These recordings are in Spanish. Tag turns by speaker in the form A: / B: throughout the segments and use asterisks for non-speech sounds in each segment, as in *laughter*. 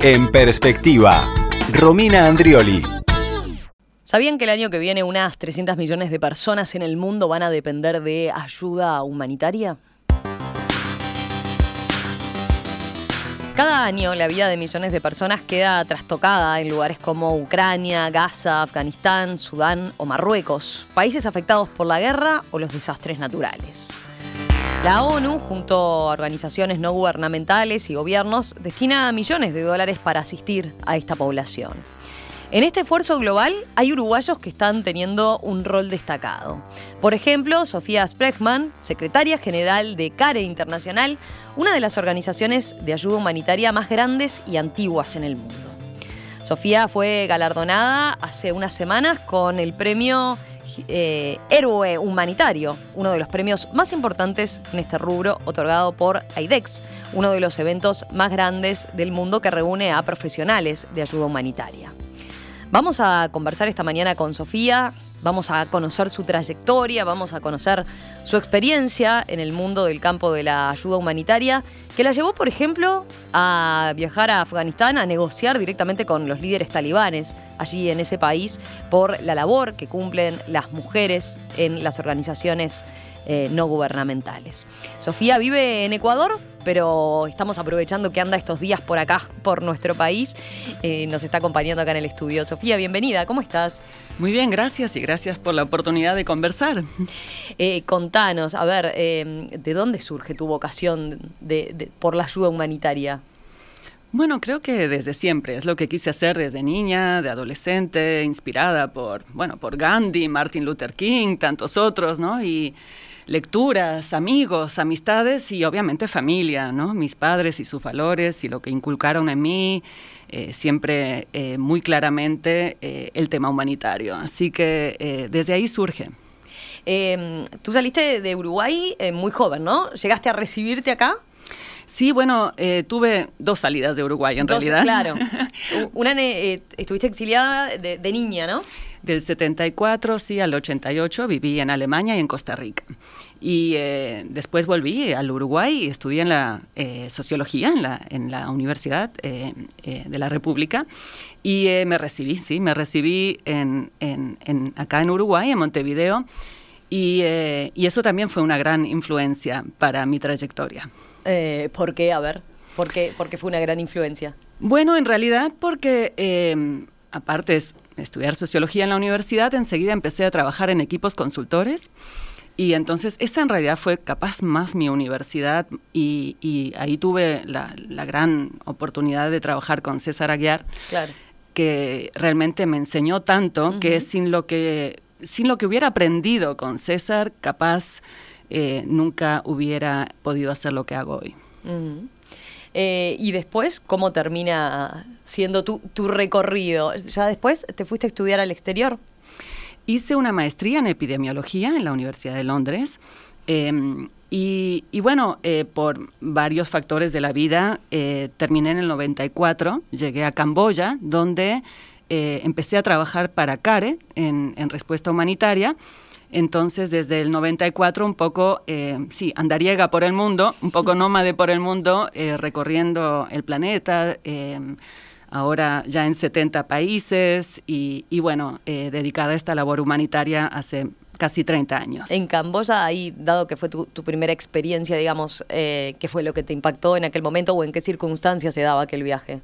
A: En perspectiva, Romina Andrioli.
B: ¿Sabían que el año que viene unas 300 millones de personas en el mundo van a depender de ayuda humanitaria? Cada año la vida de millones de personas queda trastocada en lugares como Ucrania, Gaza, Afganistán, Sudán o Marruecos, países afectados por la guerra o los desastres naturales. La ONU, junto a organizaciones no gubernamentales y gobiernos, destina millones de dólares para asistir a esta población. En este esfuerzo global hay uruguayos que están teniendo un rol destacado. Por ejemplo, Sofía Spreckman, secretaria general de CARE Internacional, una de las organizaciones de ayuda humanitaria más grandes y antiguas en el mundo. Sofía fue galardonada hace unas semanas con el premio eh, héroe humanitario, uno de los premios más importantes en este rubro otorgado por AIDEX, uno de los eventos más grandes del mundo que reúne a profesionales de ayuda humanitaria. Vamos a conversar esta mañana con Sofía, vamos a conocer su trayectoria, vamos a conocer su experiencia en el mundo del campo de la ayuda humanitaria, que la llevó, por ejemplo, a viajar a Afganistán a negociar directamente con los líderes talibanes allí en ese país por la labor que cumplen las mujeres en las organizaciones eh, no gubernamentales. Sofía vive en Ecuador, pero estamos aprovechando que anda estos días por acá, por nuestro país. Eh, nos está acompañando acá en el estudio. Sofía, bienvenida, ¿cómo estás?
C: Muy bien, gracias y gracias por la oportunidad de conversar.
B: Eh, contanos, a ver, ¿de dónde surge tu vocación por la ayuda humanitaria?
C: Bueno, creo que desde siempre es lo que quise hacer desde niña, de adolescente, inspirada por, bueno, por Gandhi, Martin Luther King, tantos otros, ¿no? Y lecturas, amigos, amistades y obviamente familia, ¿no? Mis padres y sus valores y lo que inculcaron en mí, eh, siempre eh, muy claramente eh, el tema humanitario. Así que desde ahí surge.
B: Em, tú saliste de Uruguay muy joven, ¿no? ¿Llegaste a recibirte acá?
C: Sí, bueno, tuve dos salidas de Uruguay en realidad.
B: Claro. *laughs* Una estuviste exiliada de, niña, ¿no?
C: Del 74, sí, al 88 viví en Alemania y en Costa Rica. Y eh, después volví al Uruguay y estudié en la eh, sociología en la, en la Universidad eh, de la República. Y me recibí, sí, me recibí en, en, acá en Uruguay, en Montevideo. Y, y, eso también fue una gran influencia para mi trayectoria.
B: ¿Por qué? A ver, ¿por qué, ¿por qué fue una gran influencia?
C: Bueno, en realidad porque aparte de estudiar sociología en la universidad, enseguida empecé a trabajar en equipos consultores. Y entonces esa en realidad fue capaz más mi universidad y, ahí tuve la, gran oportunidad de trabajar con César Aguiar, que realmente me enseñó tanto que sin lo que, sin lo que hubiera aprendido con César, capaz eh, nunca hubiera podido hacer lo que hago hoy.
B: Eh, y después, ¿cómo termina siendo tu, tu recorrido? ¿Ya después te fuiste a estudiar al exterior?
C: Hice una maestría en epidemiología en la Universidad de Londres. Em, y, bueno, eh, por varios factores de la vida, eh, terminé en el 94, llegué a Camboya, donde empecé a trabajar para CARE en, en respuesta humanitaria entonces, desde el 94, un poco, eh, sí, andariega por el mundo, un poco nómade por el mundo, eh, recorriendo el planeta, eh, ahora ya en 70 países y, bueno, dedicada a esta labor humanitaria hace casi 30 años.
B: En Camboya, ahí, dado que fue tu, tu primera experiencia, digamos, ¿qué fue lo que te impactó en aquel momento o en qué circunstancias se daba aquel viaje?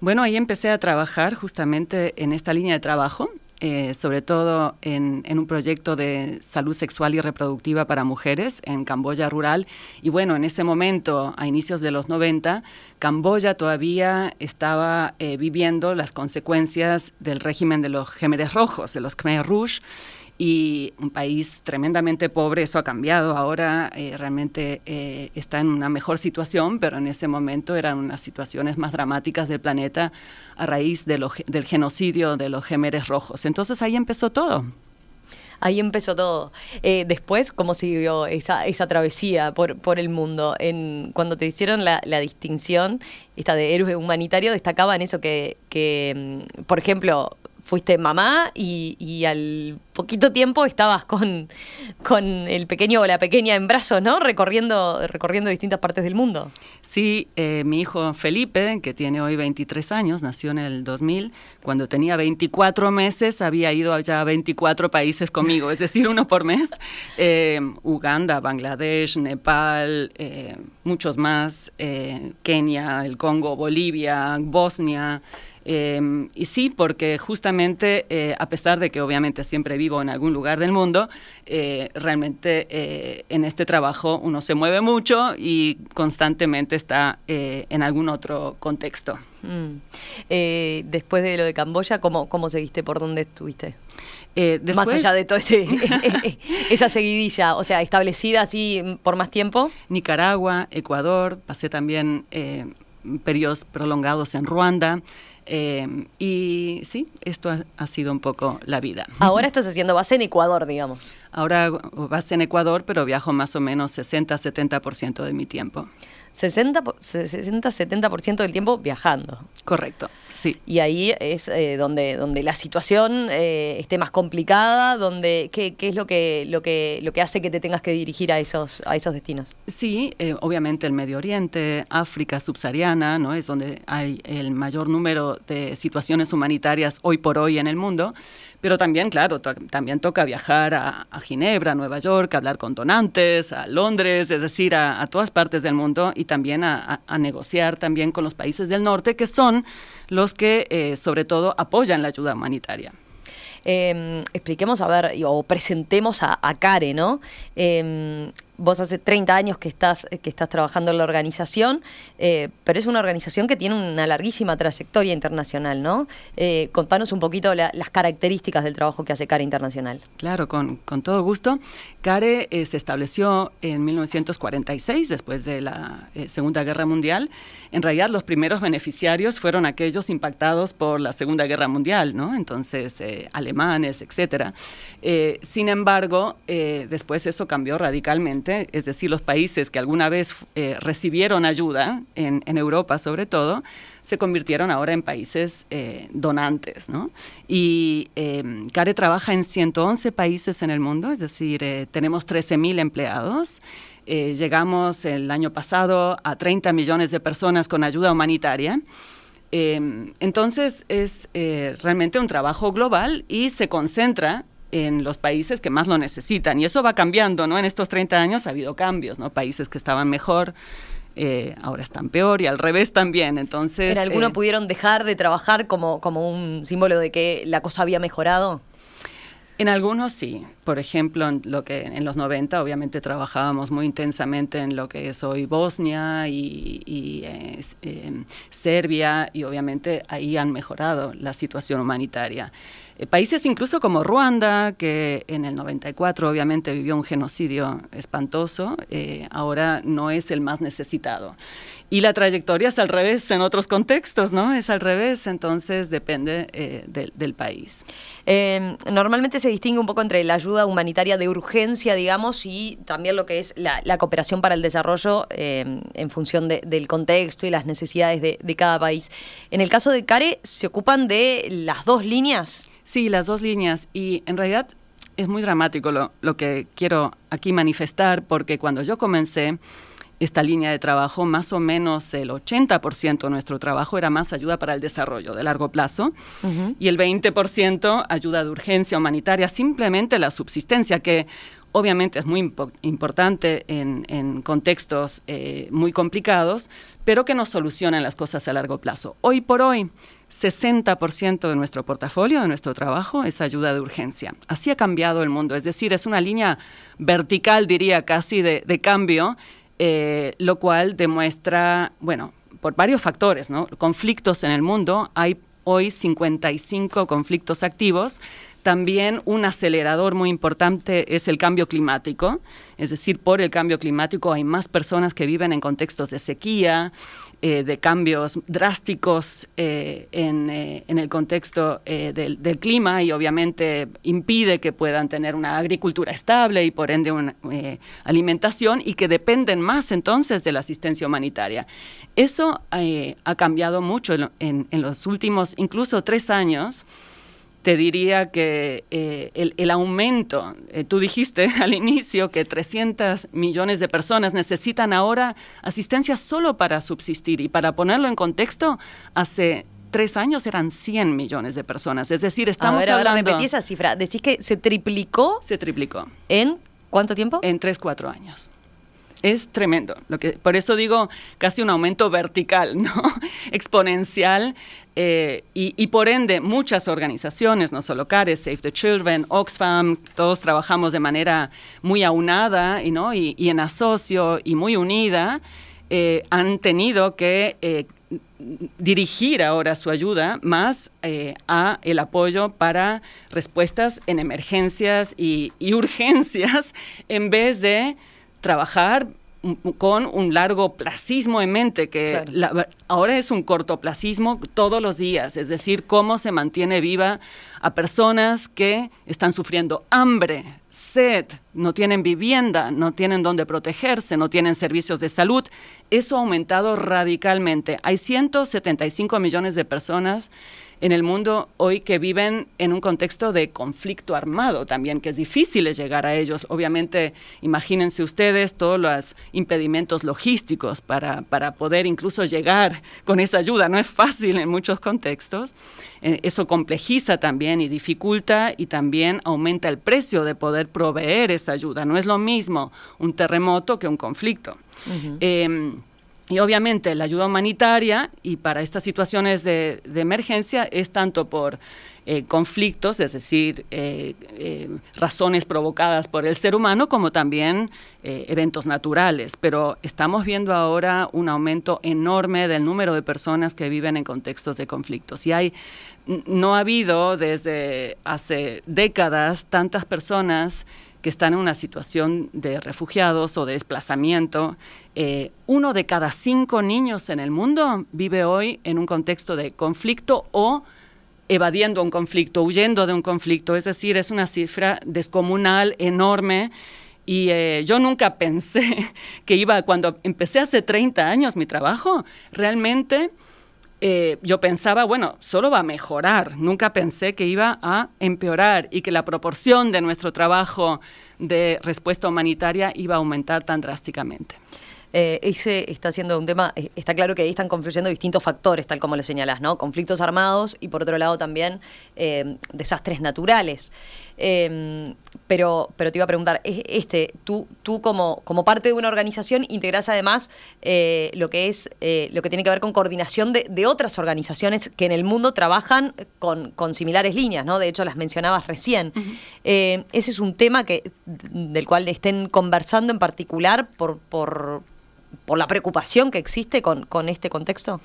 C: Bueno, ahí empecé a trabajar justamente en esta línea de trabajo eh, sobre todo en, un proyecto de salud sexual y reproductiva para mujeres en Camboya rural. Y bueno, en ese momento, a inicios de los 90, Camboya todavía estaba eh, viviendo las consecuencias del régimen de los Gémeres Rojos, de los Khmer Rouge y un país tremendamente pobre, eso ha cambiado, ahora eh, realmente eh, está en una mejor situación, pero en ese momento eran unas situaciones más dramáticas del planeta a raíz de del genocidio de los gemeres rojos. Entonces ahí empezó todo.
B: Ahí empezó todo. Eh, después, ¿cómo siguió esa, esa travesía por, por el mundo? En, cuando te hicieron la, la distinción, esta de héroe humanitario, destacaban eso que, que, mm, por ejemplo, fuiste mamá y, al poquito tiempo estabas con, con el pequeño o la pequeña en brazos, ¿no? Recorriendo, recorriendo distintas partes del mundo.
C: Sí, eh, mi hijo Felipe, que tiene hoy 23 años, nació en el 2000, cuando tenía 24 meses había ido allá a 24 países conmigo, es decir, uno por mes. *laughs* Eh, Uganda, Bangladesh, Nepal, eh, muchos más, Kenia, el Congo, Bolivia, Bosnia. Em, y sí, porque justamente, eh, a pesar de que obviamente siempre vivo en algún lugar del mundo, eh, realmente eh, en este trabajo uno se mueve mucho y constantemente está en algún otro contexto. Mm.
B: después de lo de Camboya, ¿cómo, cómo seguiste? ¿Por dónde estuviste?
C: Después,
B: más allá de todo ese, *laughs* esa seguidilla, o sea, establecida así por más tiempo.
C: Nicaragua, Ecuador, pasé también periodos prolongados en Ruanda. Eh, y sí, esto ha, sido un poco la vida.
B: Ahora estás haciendo base en Ecuador, digamos.
C: Ahora base en Ecuador, pero viajo más o menos 60-70% de mi tiempo.
B: 60, 70% del tiempo viajando.
C: Correcto, sí.
B: Y ahí es eh, donde, donde la situación eh, esté más complicada, donde ¿qué, es lo que, lo, que, lo que hace que te tengas que dirigir a esos, a esos destinos?
C: Sí, eh, obviamente el Medio Oriente, África subsahariana, ¿no? es donde hay el mayor número de situaciones humanitarias hoy por hoy en el mundo. Pero también, claro, también toca viajar a, Ginebra, a Nueva York, a hablar con donantes, a Londres, es decir, a, todas partes del mundo y también a, negociar también con los países del norte, que son los que eh, sobre todo apoyan la ayuda humanitaria.
B: Em, expliquemos, a ver, o presentemos a, Care, ¿no? Em, vos hace 30 años que estás, que estás trabajando en la organización, eh, pero es una organización que tiene una larguísima trayectoria internacional, ¿no? Eh, contanos un poquito las características del trabajo que hace CARE Internacional.
C: Claro, con, todo gusto. CARE eh, se estableció en 1946, después de la Segunda Guerra Mundial. En realidad, los primeros beneficiarios fueron aquellos impactados por la Segunda Guerra Mundial, ¿no? Entonces, alemanes, etcétera. sin embargo, después eso cambió radicalmente es decir, los países que alguna vez eh, recibieron ayuda, en, Europa sobre todo, se convirtieron ahora en países eh, donantes. Y em, CARE trabaja en 111 países en el mundo, es decir, eh, tenemos 13.000 empleados. llegamos el año pasado a 30 millones de personas con ayuda humanitaria. Entonces es realmente un trabajo global y se concentra en los países que más lo necesitan. Y eso va cambiando, ¿no? En estos 30 años ha habido cambios, ¿no? Países que estaban mejor, eh, ahora están peor y al revés también. Entonces.
B: ¿En alguno eh, pudieron dejar de trabajar como, como un símbolo de que la cosa había mejorado?
C: En algunos sí. Por ejemplo, en, lo que, en los 90 obviamente trabajábamos muy intensamente en lo que es hoy Bosnia y, em, Serbia y obviamente ahí han mejorado la situación humanitaria. Eh, países incluso como Ruanda, que en el 94 obviamente vivió un genocidio espantoso, eh, ahora no es el más necesitado. Y la trayectoria es al revés en otros contextos, ¿no? Es al revés, entonces depende eh, del país.
B: Em, normalmente se distingue un poco entre la ayuda humanitaria de urgencia, digamos, y también lo que es la, cooperación para el desarrollo em, en función del contexto y las necesidades de, de cada país. En el caso de CARE, ¿se ocupan de las dos líneas?
C: Sí, las dos líneas. Y en realidad es muy dramático lo, lo que quiero aquí manifestar, porque cuando yo comencé, esta línea de trabajo, más o menos el 80% de nuestro trabajo era más ayuda para el desarrollo de largo plazo y el 20% ayuda de urgencia humanitaria, simplemente la subsistencia, que obviamente es muy importante en, contextos eh, muy complicados, pero que nos solucionan las cosas a largo plazo. Hoy por hoy, 60% de nuestro portafolio, de nuestro trabajo, es ayuda de urgencia. Así ha cambiado el mundo, es decir, es una línea vertical, diría casi, de, de cambio eh, lo cual demuestra, bueno, por varios factores, ¿no? Conflictos en el mundo, hay hoy 55 conflictos activos. También un acelerador muy importante es el cambio climático, es decir, por el cambio climático hay más personas que viven en contextos de sequía, eh, de cambios drásticos eh, eh, en, el contexto del, clima y obviamente impide que puedan tener una agricultura estable y por ende una alimentación y que dependen más entonces de la asistencia humanitaria. Eso ha cambiado mucho en, en los últimos incluso tres años te diría que eh, el, aumento, eh, tú dijiste *laughs* al inicio que 300 millones de personas necesitan ahora asistencia solo para subsistir y para ponerlo en contexto, hace tres años eran 100 millones de personas. Es decir, estamos
B: a
C: hablando...
B: repetí esa cifra. Decís que se triplicó.
C: Se triplicó.
B: ¿En cuánto tiempo?
C: En tres, cuatro años. Es tremendo. Lo que, por eso digo casi un aumento vertical, *laughs* ¿no? exponencial. Eh, y, por ende, muchas organizaciones, no solo CARES, Save the Children, Oxfam, todos trabajamos de manera muy aunada y, ¿no? y, en asocio y muy unida, eh, han tenido que eh, dirigir ahora su ayuda más a el apoyo para respuestas en emergencias y urgencias *laughs* en vez de trabajar con un largo placismo en mente, que ahora es un cortoplacismo todos los días, es decir, cómo se mantiene viva a personas que están sufriendo hambre, sed, no tienen vivienda, no tienen dónde protegerse, no tienen servicios de salud. Eso ha aumentado radicalmente. Hay 175 millones de personas en el mundo hoy que viven en un contexto de conflicto armado también, que es difícil llegar a ellos. Obviamente, imagínense ustedes todos los impedimentos logísticos para, para poder incluso llegar con esa ayuda. No es fácil en muchos contextos. Eh, eso complejiza también y dificulta y también aumenta el precio de poder proveer esa ayuda. No es lo mismo un terremoto que un conflicto. Y obviamente la ayuda humanitaria y para estas situaciones de, emergencia es tanto por eh, conflictos, es decir, eh, eh, razones provocadas por el ser humano, como también eventos naturales. Pero estamos viendo ahora un aumento enorme del número de personas que viven en contextos de conflictos. Y hay, no ha habido desde hace décadas tantas personas que están en una situación de refugiados o de desplazamiento. Eh, uno de cada cinco niños en el mundo vive hoy en un contexto de conflicto o evadiendo un conflicto, huyendo de un conflicto. Es decir, es una cifra descomunal, enorme. Y eh, yo nunca *laughs* pensé que iba, cuando empecé hace 30 años mi trabajo, realmente eh, yo pensaba, bueno, solo va a mejorar. Nunca pensé que iba a empeorar y que la proporción de nuestro trabajo de respuesta humanitaria iba a aumentar tan drásticamente.
B: Eh, ese está siendo un tema, eh, está claro que ahí están confluyendo distintos factores, tal como lo señalás, ¿no? Conflictos armados y por otro lado también desastres naturales. Em, pero, pero te iba a preguntar, este, tú, tú como, como parte de una organización integrás además lo que es lo que tiene que ver con coordinación de, otras organizaciones que en el mundo trabajan con, con similares líneas, ¿no? De hecho, las mencionabas recién. ese es un tema que, del cual estén conversando en particular por, por por la preocupación que existe con, con este contexto?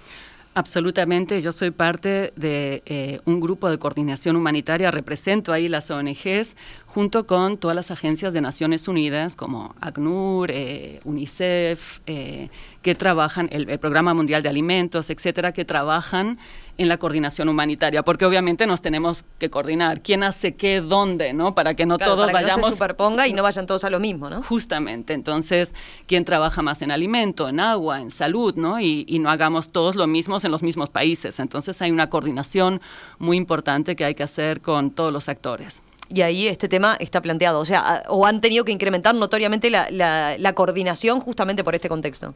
C: Absolutamente, yo soy parte de eh, un grupo de coordinación humanitaria, represento ahí las ONGs junto con todas las agencias de Naciones Unidas como ACNUR, eh, UNICEF, eh, que trabajan, el, Programa Mundial de Alimentos, etcétera, que trabajan en la coordinación humanitaria, porque obviamente nos tenemos que coordinar quién hace qué, dónde, ¿no? Para que no todos
B: para
C: que No
B: se superponga y no vayan todos a lo mismo, ¿no?
C: Justamente, entonces, quién trabaja más en alimento, en agua, en salud, ¿no? Y, y no hagamos todos lo mismo en los mismos países. Entonces, hay una coordinación muy importante que hay que hacer con todos los actores
B: y ahí este tema está planteado. O sea, o han tenido que incrementar notoriamente la, coordinación justamente por este contexto.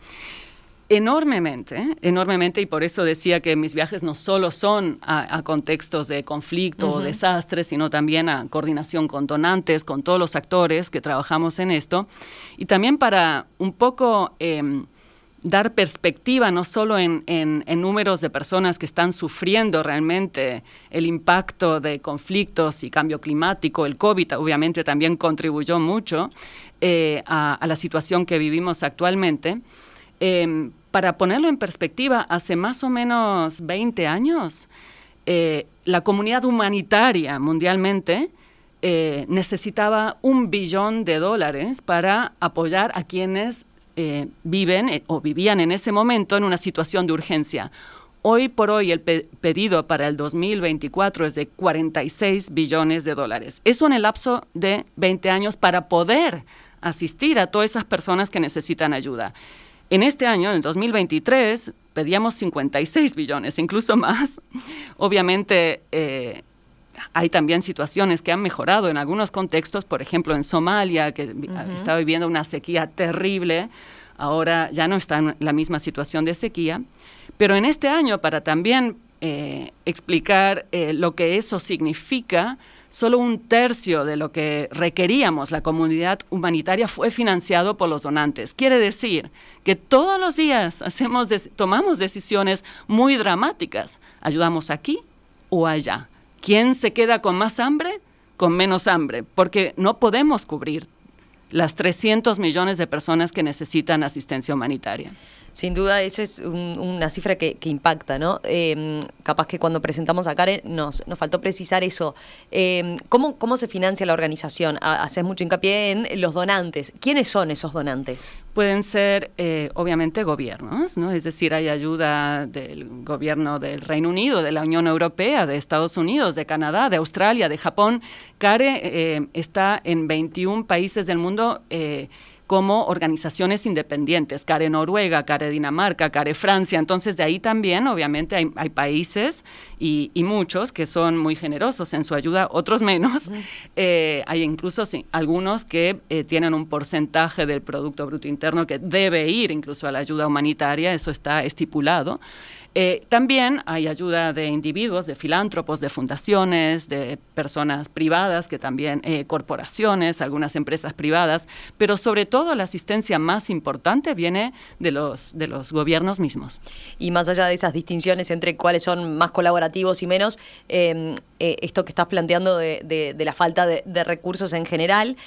C: Enormemente, enormemente, y por eso decía que mis viajes no solo son a, contextos de conflicto o desastres, sino también a coordinación con donantes, con todos los actores que trabajamos en esto, y también para un poco... Em, dar perspectiva no solo en, números de personas que están sufriendo realmente el impacto de conflictos y cambio climático, el COVID obviamente también contribuyó mucho eh, a, la situación que vivimos actualmente. Em, para ponerlo en perspectiva, hace más o menos 20 años, eh, la comunidad humanitaria mundialmente eh, necesitaba un billón de dólares para apoyar a quienes eh, viven o vivían en ese momento en una situación de urgencia. Hoy por hoy el pedido para el 2024 es de 46 billones de dólares. Eso en el lapso de 20 años para poder asistir a todas esas personas que necesitan ayuda. En este año, en el 2023, pedíamos 56 billones, incluso más. Obviamente, eh, hay también situaciones que han mejorado en algunos contextos, por ejemplo en Somalia, que está viviendo una sequía terrible, ahora ya no está en la misma situación de sequía, pero en este año para también eh, explicar eh, lo que eso significa, solo un tercio de lo que requeríamos la comunidad humanitaria fue financiado por los donantes. Quiere decir que todos los días hacemos tomamos decisiones muy dramáticas. Ayudamos aquí o allá. ¿Quién se queda con más hambre? Con menos hambre, porque no podemos cubrir las 300 millones de personas que necesitan asistencia humanitaria.
B: Sin duda, esa es una cifra que, impacta, ¿no? Em, capaz que cuando presentamos a Karen nos, nos faltó precisar eso. Em, ¿cómo, ¿Cómo se financia la organización? Haces mucho hincapié en los donantes. ¿Quiénes son esos donantes?
C: Pueden ser, eh, obviamente, gobiernos, ¿no? Es decir, hay ayuda del gobierno del Reino Unido, de la Unión Europea, de Estados Unidos, de Canadá, de Australia, de Japón. CARE eh, está en 21 países del mundo. Eh, como organizaciones independientes, CARE Noruega, CARE Dinamarca, CARE Francia. Entonces, de ahí también, obviamente, hay, países y, muchos que son muy generosos en su ayuda, otros menos. *laughs* Eh, hay incluso algunos que eh, tienen un porcentaje del Producto Bruto Interno que debe ir incluso a la ayuda humanitaria, eso está estipulado. Eh, también hay ayuda de individuos, de filántropos, de fundaciones, de personas privadas, que también eh, corporaciones, algunas empresas privadas, pero sobre todo la asistencia más importante viene de los, de los gobiernos mismos.
B: Y más allá de esas distinciones entre cuáles son más colaborativos y menos, em, eh, esto que estás planteando de, la falta de, de recursos en general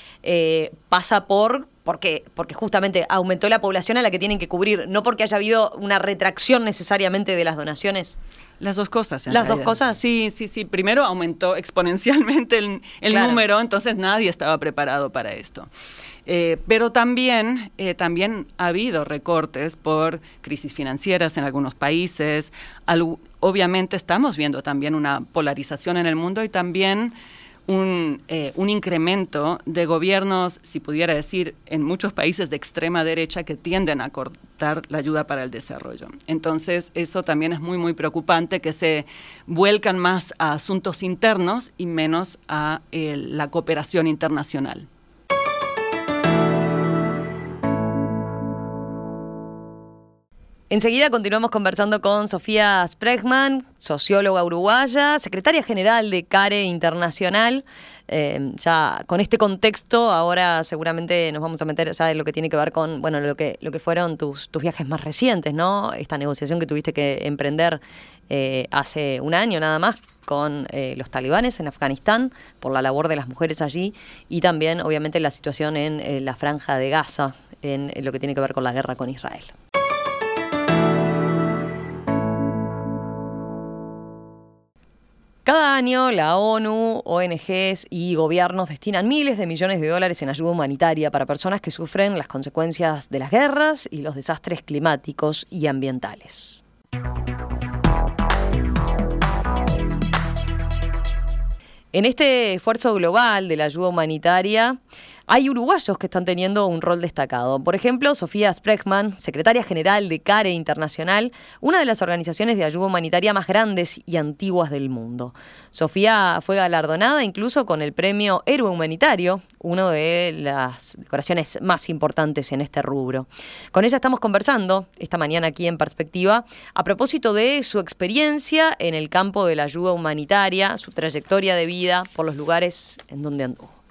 B: pasa por porque, porque justamente aumentó la población a la que tienen que cubrir, no porque haya habido una retracción necesariamente de las donaciones.
C: Las dos cosas.
B: Las dos cosas.
C: Sí, sí, sí. Primero aumentó exponencialmente el, número, entonces nadie estaba preparado para esto. Eh, pero también, eh, también ha habido recortes por crisis financieras en algunos países. obviamente estamos viendo también una polarización en el mundo y también un, eh, un, incremento de gobiernos, si pudiera decir, en muchos países de extrema derecha que tienden a cortar la ayuda para el desarrollo. Entonces, eso también es muy, muy preocupante, que se vuelcan más a asuntos internos y menos a eh, la cooperación internacional.
B: Enseguida continuamos conversando con Sofía Spregman, socióloga uruguaya, secretaria general de CARE Internacional. Eh, ya con este contexto, ahora seguramente nos vamos a meter ya en lo que tiene que ver con, bueno, lo que, lo que fueron tus, tus viajes más recientes, ¿no? Esta negociación que tuviste que emprender eh, hace un año nada más con eh, los talibanes en Afganistán por la labor de las mujeres allí y también obviamente la situación en la franja de Gaza en lo que tiene que ver con la guerra con Israel. Cada año la ONU, ONGs y gobiernos destinan miles de millones de dólares en ayuda humanitaria para personas que sufren las consecuencias de las guerras y los desastres climáticos y ambientales. En este esfuerzo global de la ayuda humanitaria, hay uruguayos que están teniendo un rol destacado. Por ejemplo, Sofía Spregman, secretaria general de CARE Internacional, una de las organizaciones de ayuda humanitaria más grandes y antiguas del mundo. Sofía fue galardonada incluso con el premio Héroe Humanitario, una de las decoraciones más importantes en este rubro. Con ella estamos conversando esta mañana aquí en Perspectiva a propósito de su experiencia en el campo de la ayuda humanitaria, su trayectoria de vida por los lugares en donde anduvo.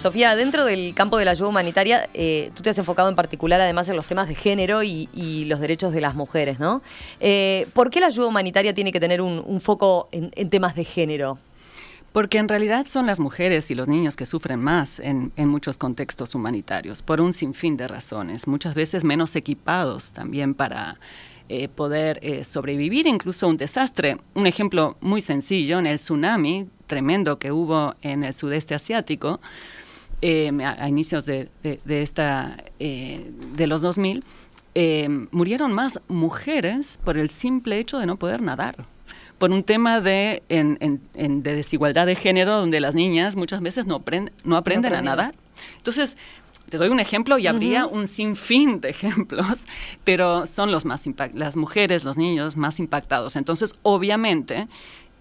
B: Sofía, dentro del campo de la ayuda humanitaria, eh, tú te has enfocado en particular además en los temas de género y, los derechos de las mujeres, ¿no? Eh, ¿Por qué la ayuda humanitaria tiene que tener un, foco en, temas de género?
C: Porque en realidad son las mujeres y los niños que sufren más en, muchos contextos humanitarios, por un sinfín de razones, muchas veces menos equipados también para eh, poder sobrevivir incluso a un desastre. Un ejemplo muy sencillo, en el tsunami tremendo que hubo en el sudeste asiático, eh, a, inicios de, esta, eh, de los 2000, eh, murieron más mujeres por el simple hecho de no poder nadar por un tema de, de desigualdad de género, donde las niñas muchas veces no, no aprenden a nadar. Entonces, te doy un ejemplo y habría un sinfín de ejemplos, pero son los más las mujeres, los niños más impactados. Entonces, obviamente,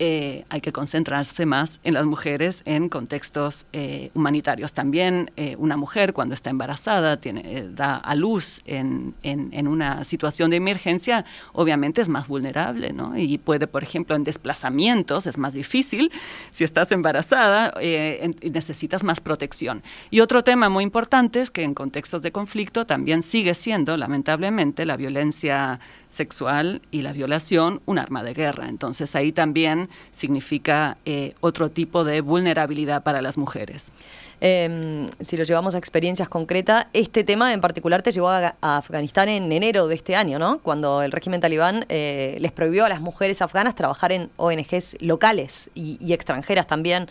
C: eh, hay que concentrarse más en las mujeres en contextos eh, humanitarios. También eh, una mujer cuando está embarazada, tiene, da a luz en, en, una situación de emergencia, obviamente es más vulnerable, ¿no? Y puede, por ejemplo, en desplazamientos es más difícil. Si estás embarazada, necesitas más protección. Y otro tema muy importante es que en contextos de conflicto también sigue siendo, lamentablemente, la violencia sexual y la violación un arma de guerra. Entonces ahí también significa eh, otro tipo de vulnerabilidad para las mujeres.
B: Em, si lo llevamos a experiencias concretas, este tema en particular te llevó a, Afganistán en enero de este año, ¿no? Cuando el régimen talibán eh, les prohibió a las mujeres afganas trabajar en ONGs locales y, extranjeras también.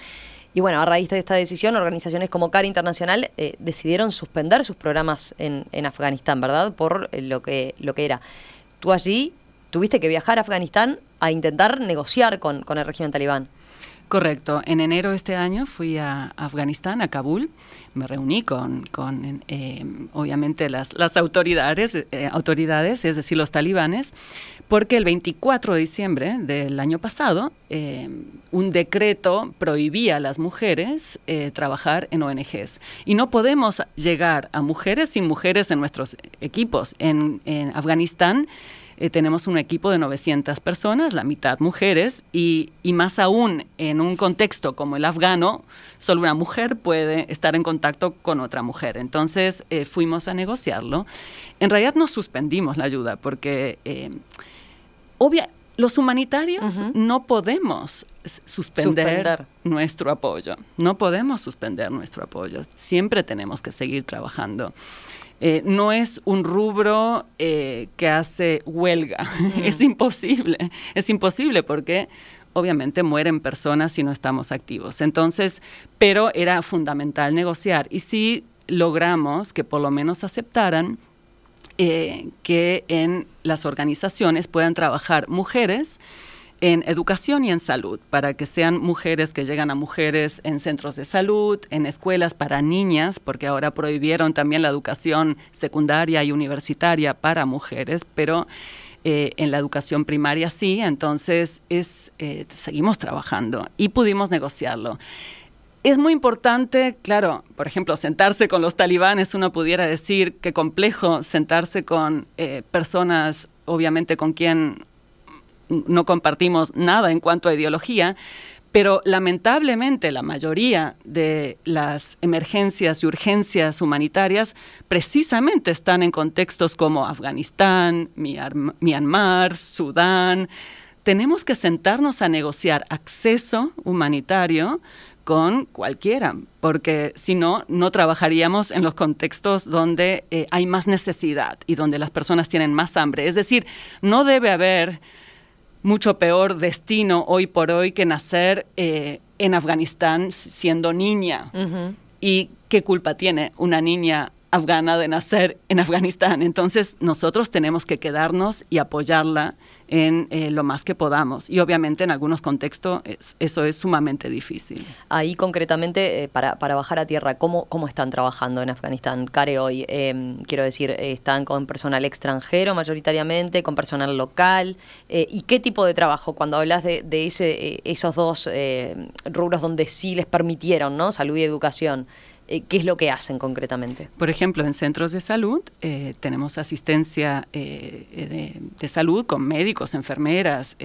B: Y bueno, a raíz de esta decisión, organizaciones como CAR Internacional eh, decidieron suspender sus programas en, en Afganistán, ¿verdad? Por lo que, lo que era. Tú allí tuviste que viajar a Afganistán a intentar negociar con, el régimen talibán.
C: Correcto. En enero de este año fui a Afganistán, a Kabul. Me reuní con, con eh, obviamente, las, las autoridades, eh, autoridades, es decir, los talibanes, porque el 24 de diciembre del año pasado eh, un decreto prohibía a las mujeres trabajar en ONGs. Y no podemos llegar a mujeres sin mujeres en nuestros equipos. En, en Afganistán eh, tenemos un equipo de 900 personas, la mitad mujeres, y, más aún en un contexto como el afgano, solo una mujer puede estar en contacto con otra mujer. Entonces eh, fuimos a negociarlo. En realidad no suspendimos la ayuda porque... Eh, obvia, los humanitarios no podemos suspender, nuestro apoyo, no podemos suspender nuestro apoyo, siempre tenemos que seguir trabajando. Eh, no es un rubro eh, que hace huelga, *laughs* es imposible, es imposible porque obviamente mueren personas si no estamos activos. Entonces, pero era fundamental negociar. Y si logramos que por lo menos aceptaran eh, que en las organizaciones puedan trabajar mujeres en educación y en salud, para que sean mujeres que llegan a mujeres en centros de salud, en escuelas para niñas, porque ahora prohibieron también la educación secundaria y universitaria para mujeres, pero eh, en la educación primaria sí, entonces es, eh, seguimos trabajando y pudimos negociarlo. Es muy importante, claro, por ejemplo, sentarse con los talibanes, uno pudiera decir que complejo sentarse con eh, personas, obviamente, con quien no compartimos nada en cuanto a ideología, pero lamentablemente la mayoría de las emergencias y urgencias humanitarias precisamente están en contextos como Afganistán, Myanmar, Sudán. Tenemos que sentarnos a negociar acceso humanitario con cualquiera, porque si no, no trabajaríamos en los contextos donde eh, hay más necesidad y donde las personas tienen más hambre. Es decir, no debe haber mucho peor destino hoy por hoy que nacer eh, en Afganistán siendo niña. ¿Y qué culpa tiene una niña afgana de nacer en Afganistán. Entonces nosotros tenemos que quedarnos y apoyarla en eh, lo más que podamos. Y obviamente en algunos contextos eso es sumamente difícil.
B: Ahí concretamente, eh, para, bajar a tierra, ¿cómo, ¿cómo están trabajando en Afganistán? Care hoy, em, quiero decir, ¿están con personal extranjero mayoritariamente, con personal local? Eh, ¿Y qué tipo de trabajo? Cuando hablas de, de ese, esos dos rubros donde sí les permitieron, ¿no? Salud y educación. Eh, ¿Qué es lo que hacen concretamente?
C: Por ejemplo, en centros de salud eh, tenemos asistencia eh, de, salud con médicos, enfermeras.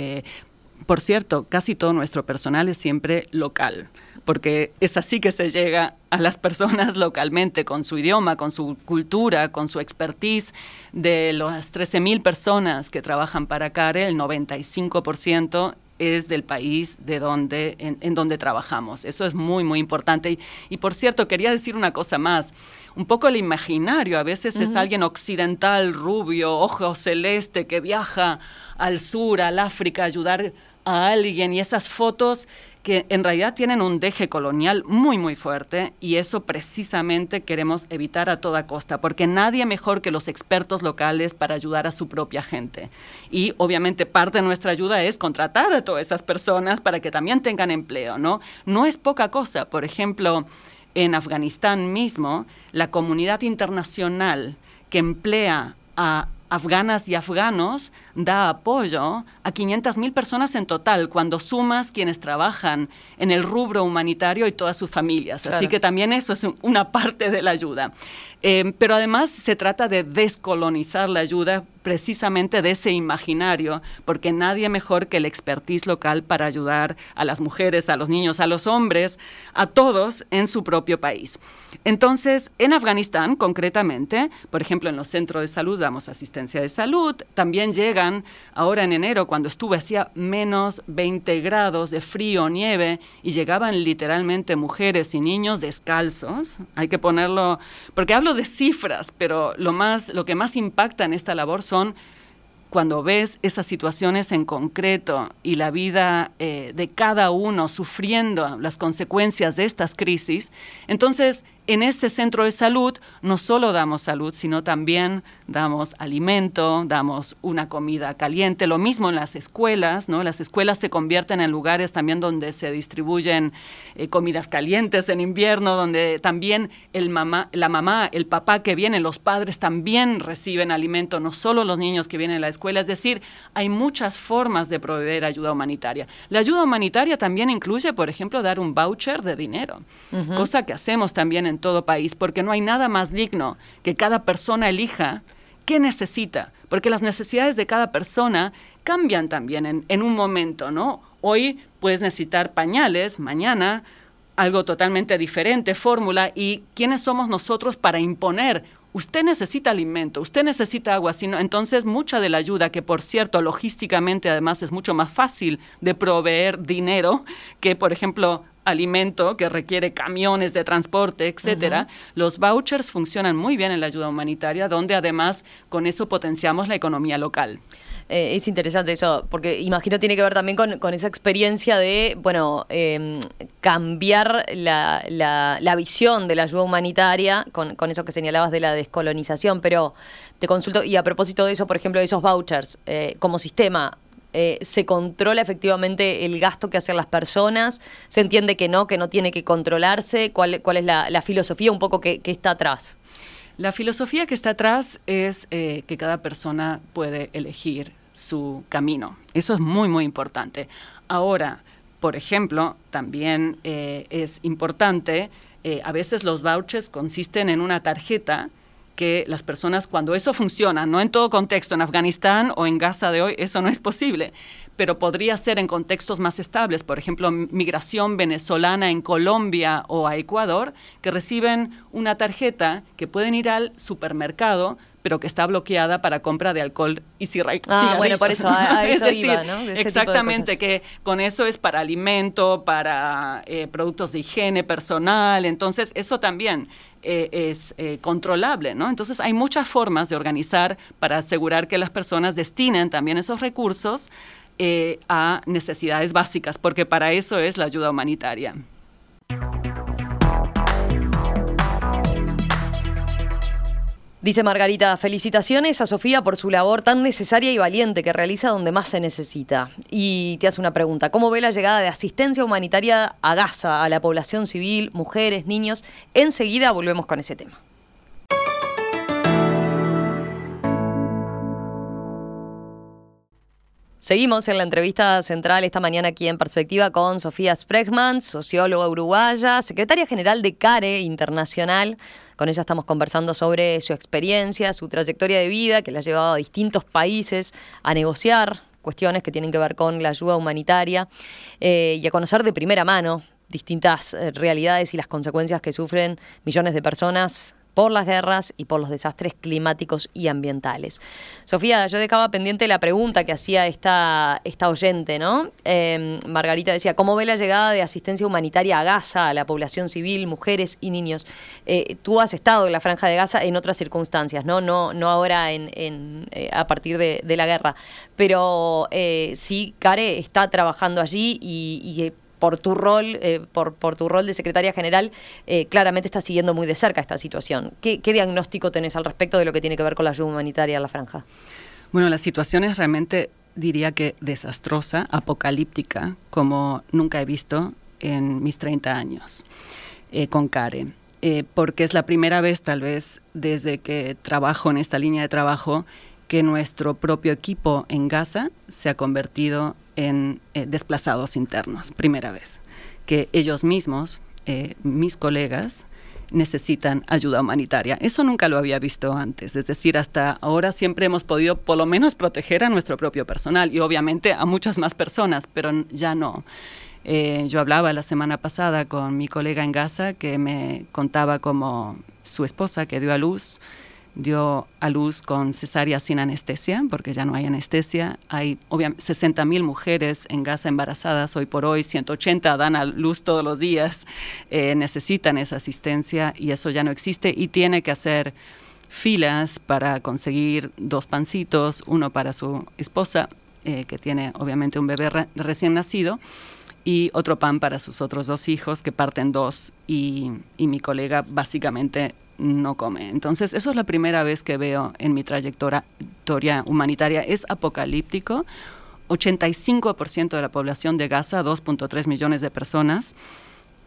C: por cierto, casi todo nuestro personal es siempre local, porque es así que se llega a las personas *laughs* localmente, con su idioma, con su cultura, con su expertise. De las 13.000 personas que trabajan para CARE, el 95% es del país de donde, en, donde trabajamos. Eso es muy, muy importante. Y, por cierto, quería decir una cosa más. Un poco el imaginario, a veces es alguien occidental, rubio, ojo celeste, que viaja al sur, al África, a ayudar a alguien y esas fotos que en realidad tienen un deje colonial muy, muy fuerte y eso precisamente queremos evitar a toda costa, porque nadie mejor que los expertos locales para ayudar a su propia gente. Y obviamente parte de nuestra ayuda es contratar a todas esas personas para que también tengan empleo, ¿no? No es poca cosa. Por ejemplo, en Afganistán mismo, la comunidad internacional que emplea a afganas y afganos da apoyo a 500.000 personas en total, cuando sumas quienes trabajan en el rubro humanitario y todas sus familias. Así que también eso es una parte de la ayuda. Eh, pero además se trata de descolonizar la ayuda precisamente de ese imaginario, porque nadie mejor que el expertise local para ayudar a las mujeres, a los niños, a los hombres, a todos en su propio país. Entonces, en Afganistán, concretamente, por ejemplo, en los centros de salud damos asistencia de salud, también llegan, ahora en enero, cuando estuve, hacía menos 20 grados de frío, nieve, y llegaban literalmente mujeres y niños descalzos, hay que ponerlo, porque hablo de cifras, pero lo, más, lo que más impacta en esta labor son cuando ves esas situaciones en concreto y la vida eh, de cada uno sufriendo las consecuencias de estas crisis, entonces en ese centro de salud no solo damos salud, sino también damos alimento, damos una comida caliente, lo mismo en las escuelas, ¿no? Las escuelas se convierten en lugares también donde se distribuyen eh, comidas calientes en invierno, donde también el mamá, la mamá, el papá que viene, los padres también reciben alimento, no solo los niños que vienen a la escuela, es decir, hay muchas formas de proveer ayuda humanitaria. La ayuda humanitaria también incluye, por ejemplo, dar un voucher de dinero, cosa que hacemos también en en todo país, porque no hay nada más digno que cada persona elija qué necesita, porque las necesidades de cada persona cambian también en, un momento, ¿no? Hoy puedes necesitar pañales, mañana algo totalmente diferente, fórmula, y quiénes somos nosotros para imponer usted necesita alimento, usted necesita agua, sino, entonces mucha de la ayuda, que por cierto logísticamente además es mucho más fácil de proveer dinero que, por ejemplo, alimento que requiere camiones de transporte, etcétera, los vouchers funcionan muy bien en la ayuda humanitaria, donde además con eso potenciamos la economía local.
B: Eh, es interesante eso, porque imagino tiene que ver también con, esa experiencia de, bueno, em, cambiar la, la, visión de la ayuda humanitaria, con, con, eso que señalabas de la descolonización, pero te consulto, y a propósito de eso, por ejemplo, de esos vouchers, eh, como sistema, eh, se controla efectivamente el gasto que hacen las personas, se entiende que no, que no tiene que controlarse, cuál, cuál es la, filosofía un poco que, está atrás.
C: La filosofía que está atrás es eh, que cada persona puede elegir su camino. Eso es muy, muy importante. Ahora, por ejemplo, también eh, es importante, a veces los vouchers consisten en una tarjeta que las personas, cuando eso funciona, no en todo contexto, en Afganistán o en Gaza de hoy, eso no es posible, pero podría ser en contextos más estables, por ejemplo, migración venezolana en Colombia o a Ecuador, que reciben una tarjeta que pueden ir al supermercado, pero que está bloqueada para compra de alcohol y cigarrillos.
B: Ah, bueno, por eso, a, *laughs* eso iba, ¿no?
C: exactamente, que con eso es para alimento, para eh, productos de higiene personal, entonces eso también eh, es eh, controlable, ¿no? Entonces hay muchas formas de organizar para asegurar que las personas destinen también esos recursos a necesidades básicas, porque para eso es la ayuda humanitaria.
B: Dice Margarita, felicitaciones a Sofía por su labor tan necesaria y valiente que realiza donde más se necesita. Y te hace una pregunta, ¿cómo ve la llegada de asistencia humanitaria a Gaza, a la población civil, mujeres, niños? Enseguida volvemos con ese tema. Seguimos en la entrevista central esta mañana aquí en Perspectiva con Sofía Spregman, socióloga uruguaya, secretaria general de CARE Internacional. Con ella estamos conversando sobre su experiencia, su trayectoria de vida, que la ha llevado a distintos países a negociar cuestiones que tienen que ver con la ayuda humanitaria eh, y a conocer de primera mano distintas eh, realidades y las consecuencias que sufren millones de personas por las guerras y por los desastres climáticos y ambientales. Sofía, yo dejaba pendiente la pregunta que hacía esta, esta oyente, ¿no? Em, Margarita decía, ¿cómo ve la llegada de asistencia humanitaria a Gaza, a la población civil, mujeres y niños? Eh, tú has estado en la franja de Gaza en otras circunstancias, ¿no? No, no ahora en, eh, a partir de, la guerra, pero eh, sí, Care está trabajando allí y, y por tu rol, eh, por, tu rol de secretaria general, eh, claramente estás siguiendo muy de cerca esta situación. ¿Qué, diagnóstico tenés al respecto de lo que tiene que ver con la ayuda humanitaria en la franja?
C: Bueno, la situación es realmente, diría que desastrosa, apocalíptica, como nunca he visto en mis 30 años. con CARE. porque es la primera vez, tal vez, desde que trabajo en esta línea de trabajo, que nuestro propio equipo en Gaza se ha convertido en desplazados internos, primera vez. Que ellos mismos, mis colegas, necesitan ayuda humanitaria. Eso nunca lo había visto antes. Es decir, hasta ahora siempre hemos podido por lo menos proteger a nuestro propio personal y obviamente a muchas más personas, pero ya no. Eh, yo hablaba la semana pasada con mi colega en Gaza que me contaba como su esposa que dio a luz dio a luz con cesárea sin anestesia, porque ya no hay anestesia. Hay obviamente 60.000 mujeres en Gaza embarazadas hoy por hoy, 180 dan a luz todos los días, eh, necesitan esa asistencia y eso ya no existe y tiene que hacer filas para conseguir dos pancitos, uno para su esposa, eh, que tiene obviamente un bebé recién nacido, y otro pan para sus otros dos hijos, que parten dos, y, y mi colega básicamente no come. Entonces, eso es la primera vez que veo en mi trayectoria humanitaria. Es apocalíptico. 85% de la población de Gaza, 2.3 millones de personas,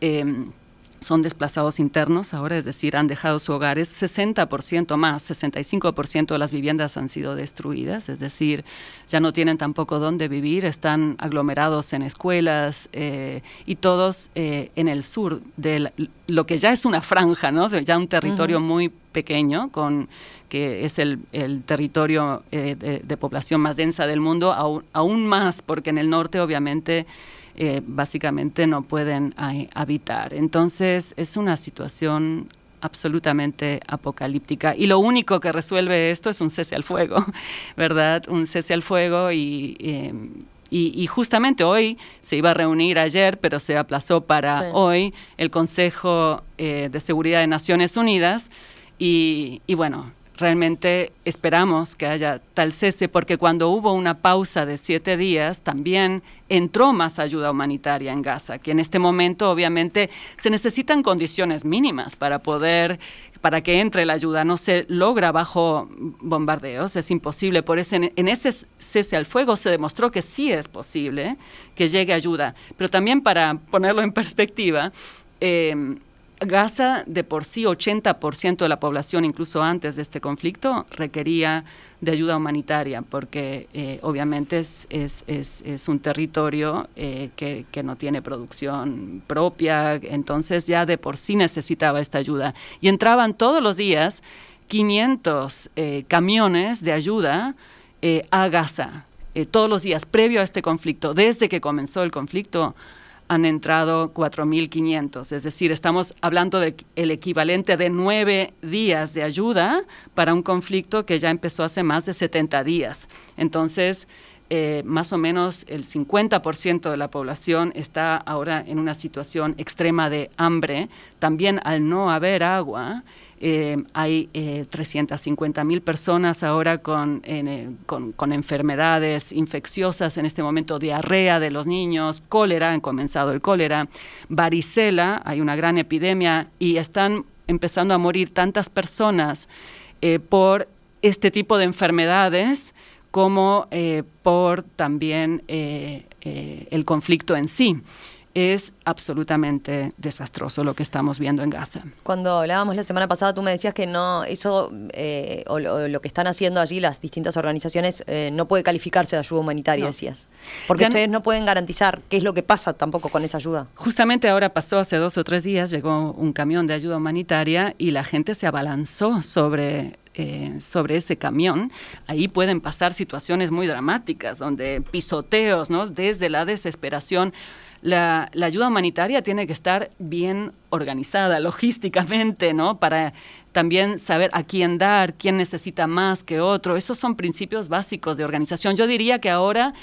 C: em, son desplazados internos ahora, es decir, han dejado su hogar, es 60% más, 65% de las viviendas han sido destruidas, es decir, ya no tienen tampoco dónde vivir, están aglomerados en escuelas eh, y todos eh, en el sur de lo que ya es una franja, ¿no? ya un territorio muy pequeño, con, que es el, territorio eh, de, población más densa del mundo, aún más, porque en el norte obviamente eh, básicamente no pueden habitar. Entonces es una situación absolutamente apocalíptica. Y lo único que resuelve esto es un cese al fuego, *laughs* ¿verdad? Un cese al fuego y... Em, y, justamente hoy se iba a reunir ayer, pero se aplazó para hoy el Consejo eh, de Seguridad de Naciones Unidas. Y, y, bueno, realmente esperamos que haya tal cese, porque cuando hubo una pausa de siete días, también entró más ayuda humanitaria en Gaza, que en este momento obviamente se necesitan condiciones mínimas para poder para que entre la ayuda. No se logra bajo bombardeos, es imposible. Por eso en, ese cese al fuego se demostró que sí es posible que llegue ayuda. Pero también para ponerlo en perspectiva, eh, Gaza, de por sí, 80% de la población, incluso antes de este conflicto, requería de ayuda humanitaria, porque eh, obviamente es, es, es, un territorio eh, que, que, no tiene producción propia, entonces ya de por sí necesitaba esta ayuda. Y entraban todos los días 500 eh, camiones de ayuda a Gaza, todos los días, previo a este conflicto, desde que comenzó el conflicto han entrado 4.500. Es decir, estamos hablando del equivalente de nueve días de ayuda para un conflicto que ya empezó hace más de 70 días. Entonces, eh, más o menos el 50% de la población está ahora en una situación extrema de hambre. También al no haber agua, eh, hay eh, 350 mil personas ahora eh, con, enfermedades infecciosas en este momento, diarrea de los niños, cólera, han comenzado el cólera, varicela, hay una gran epidemia y están empezando a morir tantas personas eh, por este tipo de enfermedades como por también el conflicto en sí es absolutamente desastroso lo que estamos viendo en Gaza.
B: Cuando hablábamos la semana pasada, tú me decías que no, eso eh, o, lo, que están haciendo allí las distintas organizaciones eh, no puede calificarse de ayuda humanitaria, decías. Porque ustedes no pueden garantizar qué es lo que pasa tampoco con esa ayuda.
C: Justamente ahora pasó hace dos o tres días, llegó un camión de ayuda humanitaria y la gente se abalanzó sobre eh, sobre ese camión, ahí pueden pasar situaciones muy dramáticas, donde pisoteos, ¿no? Desde la desesperación la, ayuda humanitaria tiene que estar bien organizada logísticamente, ¿no? Para también saber a quién dar, quién necesita más que otro. Esos son principios básicos de organización. Yo diría que ahora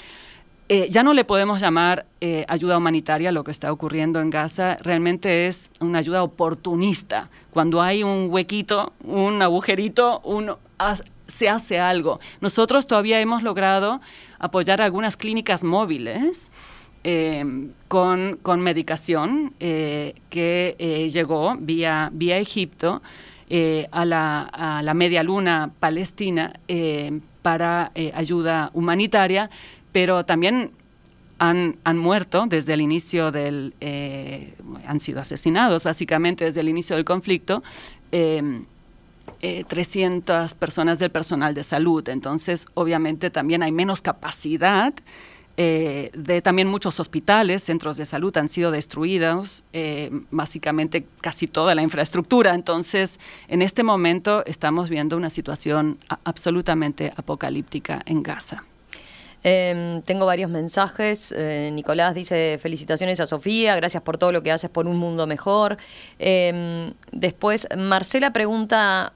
C: eh, ya no le podemos llamar eh, ayuda humanitaria lo que está ocurriendo en Gaza, realmente es una ayuda oportunista. Cuando hay un huequito, un agujerito, uno se hace algo. Nosotros todavía hemos logrado apoyar algunas clínicas móviles Em, con, con, medicación eh, que eh, llegó vía, vía Egipto eh, a, la, a, la, media luna palestina para ayuda humanitaria, pero también han, han, muerto desde el inicio del, eh, han sido asesinados básicamente desde el inicio del conflicto, 300 eh, personas del personal de salud. Entonces, obviamente también hay menos capacidad eh, de también muchos hospitales, centros de salud han sido destruidos, eh, básicamente casi toda la infraestructura. Entonces, en este momento estamos viendo una situación absolutamente apocalíptica en Gaza.
B: Em, tengo varios mensajes. Eh, Nicolás dice felicitaciones a Sofía, gracias por todo lo que haces por un mundo mejor. Em, después, Marcela pregunta,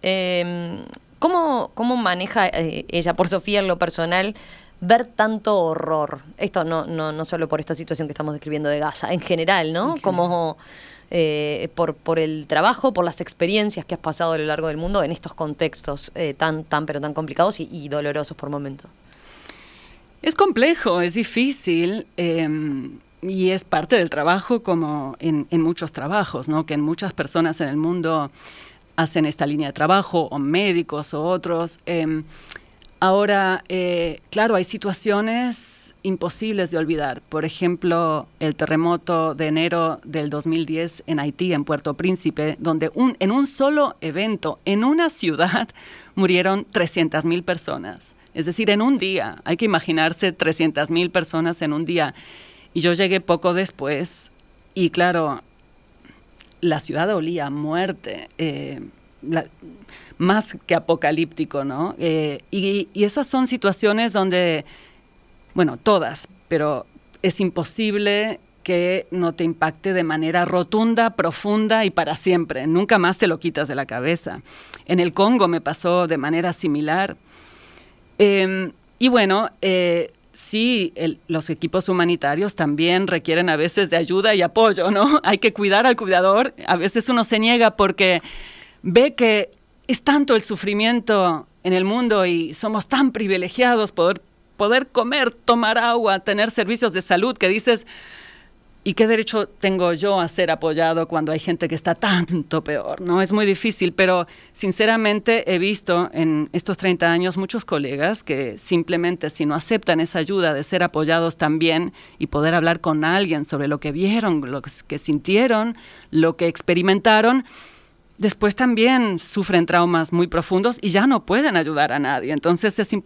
B: em, ¿cómo, ¿cómo, maneja ella por Sofía en lo personal ver tanto horror. Esto no, no, no solo por esta situación que estamos describiendo de Gaza, en general, ¿no? Como eh, por, por el trabajo, por las experiencias que has pasado a lo largo del mundo en estos contextos eh, tan, tan, pero tan complicados y, dolorosos por momentos.
C: Es complejo, es difícil. Em, y es parte del trabajo como en, en, muchos trabajos, ¿no? Que en muchas personas en el mundo hacen esta línea de trabajo, o médicos o otros. Eh, Ahora, eh, claro, hay situaciones imposibles de olvidar. Por ejemplo, el terremoto de enero del 2010 en Haití, en Puerto Príncipe, donde en un solo evento, en una ciudad, *laughs* murieron 300.000 personas. Es decir, en un día. Hay que imaginarse 300.000 personas en un día. Y yo llegué poco después y claro, la ciudad olía a muerte. Eh, más que apocalíptico, ¿no? Eh, y, esas son situaciones donde, bueno, todas, pero es imposible que no te impacte de manera rotunda, profunda y para siempre. Nunca más te lo quitas de la cabeza. En el Congo me pasó de manera similar. Em, y bueno, eh, sí, los equipos humanitarios también requieren a veces de ayuda y apoyo, ¿no? *laughs* Hay que cuidar al cuidador. A veces uno se niega porque ve que es tanto el sufrimiento en el mundo y somos tan privilegiados poder, poder comer, tomar agua, tener servicios de salud que dices, ¿y qué derecho tengo yo a ser apoyado cuando hay gente que está tanto peor? ¿no? Es muy difícil, pero sinceramente he visto en estos 30 años muchos colegas que simplemente si no aceptan esa ayuda de ser apoyados también y poder hablar con alguien sobre lo que vieron, lo que sintieron, lo que experimentaron, después también sufren traumas muy profundos y ya no pueden ayudar a nadie. Entonces es eh,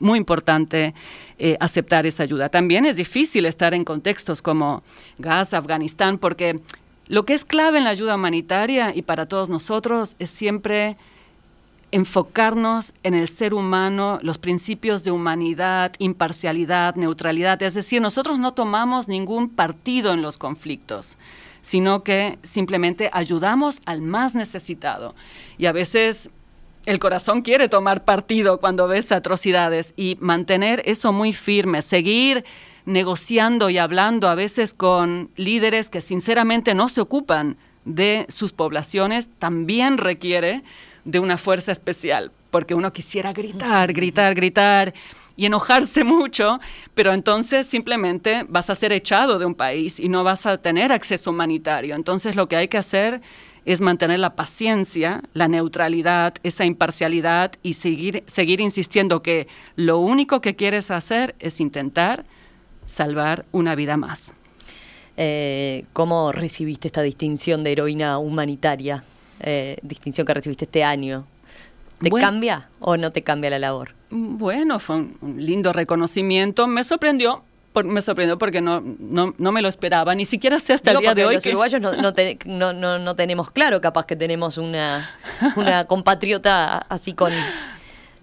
C: muy importante eh, aceptar esa ayuda. También es difícil estar en contextos como Gaza, Afganistán, porque lo que es clave en la ayuda humanitaria y para todos nosotros es siempre enfocarnos en el ser humano, los principios de humanidad, imparcialidad, neutralidad. Es decir, nosotros no tomamos ningún partido en los conflictos sino que simplemente ayudamos al más necesitado. Y a veces el corazón quiere tomar partido cuando ves atrocidades y mantener eso muy firme, seguir negociando y hablando a veces con líderes que sinceramente no se ocupan de sus poblaciones, también requiere de una fuerza especial, porque uno quisiera gritar, gritar, gritar y enojarse *laughs* mucho, pero entonces simplemente vas a ser echado de un país y no vas a tener acceso humanitario. Entonces lo que hay que hacer es mantener la paciencia, la neutralidad, esa imparcialidad y seguir, seguir insistiendo que lo único que quieres hacer es intentar salvar una vida más.
B: Eh, ¿Cómo recibiste esta distinción de heroína humanitaria? Eh, distinción que recibiste este año. ¿Te cambia o no te cambia la labor?
C: Bueno, fue un, lindo reconocimiento. Me sorprendió, me sorprendió porque no, no, no, me lo esperaba, ni siquiera sé hasta el día de hoy.
B: Los uruguayos *laughs* no, no, no, tenemos claro, capaz que tenemos una, una compatriota así con,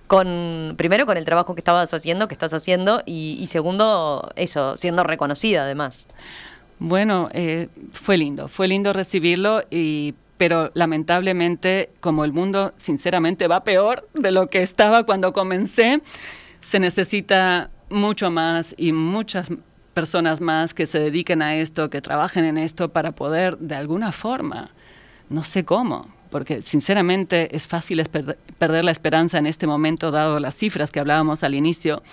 B: con, primero con el trabajo que estabas haciendo, que estás haciendo, y, segundo, eso, siendo reconocida además.
C: Bueno, eh, fue lindo, fue lindo recibirlo y pero lamentablemente como el mundo sinceramente va peor de lo que estaba cuando comencé, se necesita mucho más y muchas personas más que se dediquen a esto, que trabajen en esto para poder de alguna forma, no sé cómo, porque sinceramente es fácil perder la esperanza en este momento dado las cifras que hablábamos al inicio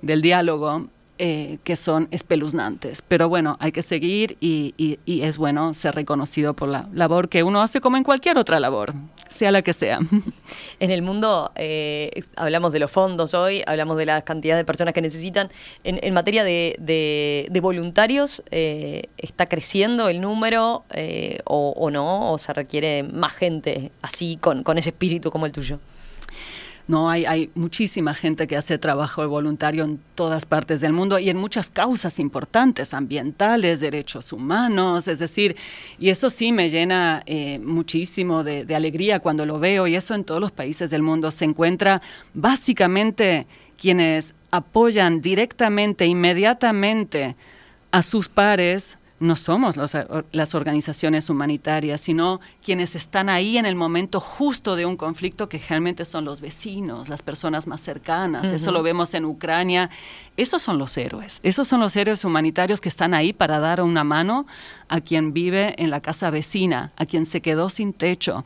C: del diálogo, eh, que son espeluznantes. Pero bueno, hay que seguir y, es bueno ser reconocido por la labor que uno hace como en cualquier otra labor, sea la que sea. *laughs*
B: En el mundo eh, hablamos de los fondos hoy, hablamos de la cantidad de personas que necesitan. En, materia de, voluntarios, eh, ¿está creciendo el número o, no? ¿O se requiere más gente así con ese espíritu como el tuyo?
C: No, hay, hay muchísima gente que hace trabajo voluntario en todas partes del mundo y en muchas causas importantes, ambientales, derechos humanos, es decir, y eso sí me llena eh, muchísimo de, de alegría cuando lo veo y eso en todos los países del mundo. Se encuentra básicamente quienes apoyan directamente, inmediatamente a sus pares, no somos las organizaciones humanitarias, sino quienes están ahí en el momento justo de un conflicto que realmente son los vecinos, las personas más cercanas. Eso lo vemos en Ucrania. Esos son los héroes. Esos son los héroes humanitarios que están ahí para dar una mano a quien vive en la casa vecina, a quien se quedó sin techo.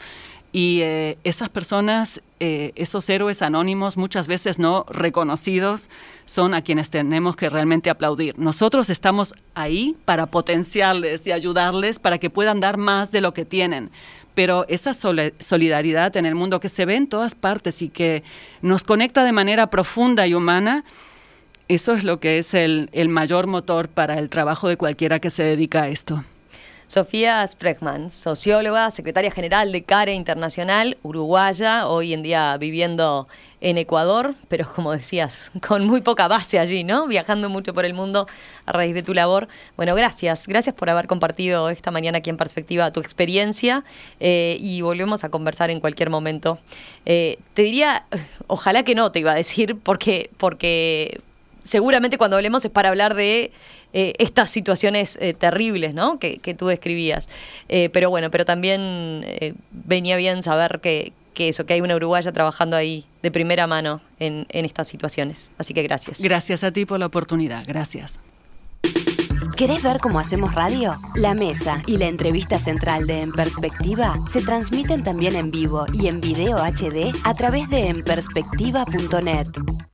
C: Y eh, esas personas, eh, esos héroes anónimos, muchas veces no reconocidos, son a quienes tenemos que realmente aplaudir. Nosotros estamos ahí para potenciarles y ayudarles para que puedan dar más de lo que tienen. Pero esa solidaridad en el mundo que se ve en todas partes y que nos conecta de manera profunda y humana, eso es lo que es el mayor motor para el trabajo de cualquiera que se dedica a esto.
B: Sofía Spreckman, socióloga, secretaria general de CARE Internacional, uruguaya, hoy en día viviendo en Ecuador, pero como decías, con muy poca base allí, ¿no? Viajando mucho por el mundo a raíz de tu labor. Bueno, gracias, gracias por haber compartido esta mañana aquí en Perspectiva tu experiencia eh, y volvemos a conversar en cualquier momento. Eh, te diría, ojalá que no, te iba a decir, porque, porque seguramente cuando hablemos es para hablar de eh, estas situaciones eh, terribles ¿no? que, tú describías. Eh, pero bueno, pero también venía bien saber que, eso, que hay una uruguaya trabajando ahí de primera mano en, en estas situaciones. Así que gracias.
C: Gracias a ti por la oportunidad. Gracias.
D: ¿Querés ver cómo hacemos radio? La mesa y la entrevista central de En Perspectiva se transmiten también en vivo y en video HD a través de enperspectiva.net.